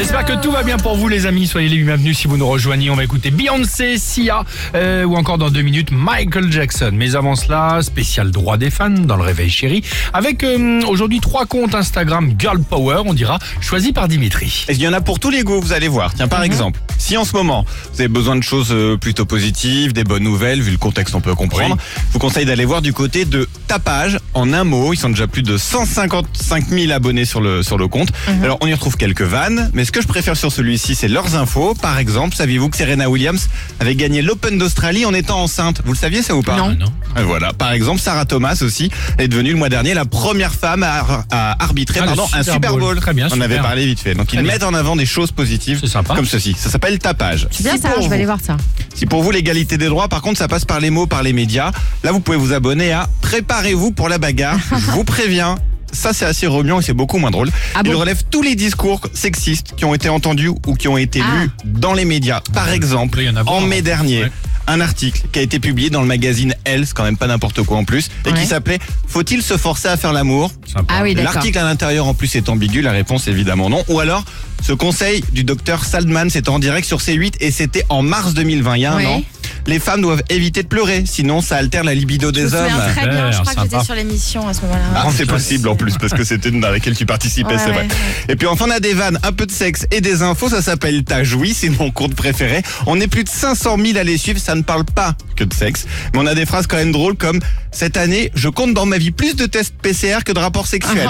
J'espère que tout va bien pour vous les amis, soyez les bienvenus si vous nous rejoignez. On va écouter Beyoncé, Sia euh, ou encore dans deux minutes Michael Jackson. Mais avant cela, spécial droit des fans dans le réveil chéri avec euh, aujourd'hui trois comptes Instagram Girl Power, on dira, choisis par Dimitri. Et il y en a pour tous les goûts, vous allez voir. Tiens, par exemple, si en ce moment vous avez besoin de choses euh, plutôt positives, des bonnes nouvelles, vu le contexte on peut comprendre, je vous conseille d'aller voir du côté de Tapage. En un mot, ils sont déjà plus de 155 000 abonnés sur le sur le compte. Alors on y retrouve quelques vannes, mais ce que je préfère sur celui-ci, c'est leurs infos. Par exemple, saviez-vous que Serena Williams avait gagné l'Open d'Australie en étant enceinte? Vous le saviez ça ou pas? Ah, non. Et Voilà. Par exemple, Sarah Thomas aussi est devenue le mois dernier la première femme à, ar- à arbitrer Ah, pardon, un Super Bowl. Très bien, On super. avait parlé vite fait. Donc Très ils bien. mettent en avant des choses positives C'est sympa. comme ceci. Ça s'appelle tapage. C'est bien Si ça, pour je vais vous- aller voir ça. si pour vous l'égalité des droits, par contre, ça passe par les mots, par les médias, là vous pouvez vous abonner à Préparez-vous pour la bagarre. Je vous préviens. Ça, c'est assez remuant et c'est beaucoup moins drôle. Ah Il relève tous les discours sexistes qui ont été entendus ou qui ont été Ah. lus dans les médias. Par exemple, en mai dernier, Ouais. un article qui a été publié dans le magazine Elle, c'est quand même pas n'importe quoi en plus, et Ouais. qui s'appelait Faut-il se forcer à faire l'amour? Ah oui, d'accord. L'article à l'intérieur en plus est ambigu, la réponse évidemment non. Ou alors, ce conseil du docteur Saldman, c'était en direct sur C8 et c'était en mars 2020, il y a un Ouais. an. Les femmes doivent éviter de pleurer, sinon ça altère la libido Je des hommes. très bien, je crois que j'étais sur l'émission à ce moment-là. Ah, c'est possible en plus parce que c'était une dans laquelle tu participais, Ouais, c'est vrai. Et puis enfin on a des vannes, un peu de sexe et des infos, ça s'appelle Ta joui, c'est mon compte préféré. On est plus de 500 000 à les suivre, ça ne parle pas que de sexe, mais on a des phrases quand même drôles comme cette année, je compte dans ma vie plus de tests PCR que de rapports sexuels.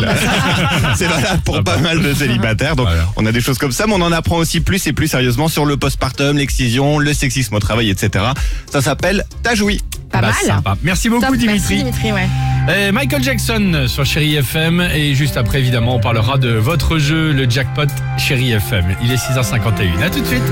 c'est valable pour pas mal de célibataires, donc Voilà. on a des choses comme ça, mais on en apprend aussi plus et plus sérieusement sur le postpartum, l'excision, le sexisme au travail, etc. Ça s'appelle Ta joui. Pas Bah, mal. sympa. Merci beaucoup Top, Dimitri. Merci Dimitri, ouais. Euh, Michael Jackson sur Chéri FM et juste après évidemment on parlera de votre jeu le jackpot Chéri FM. Il est 6h51. À tout de suite.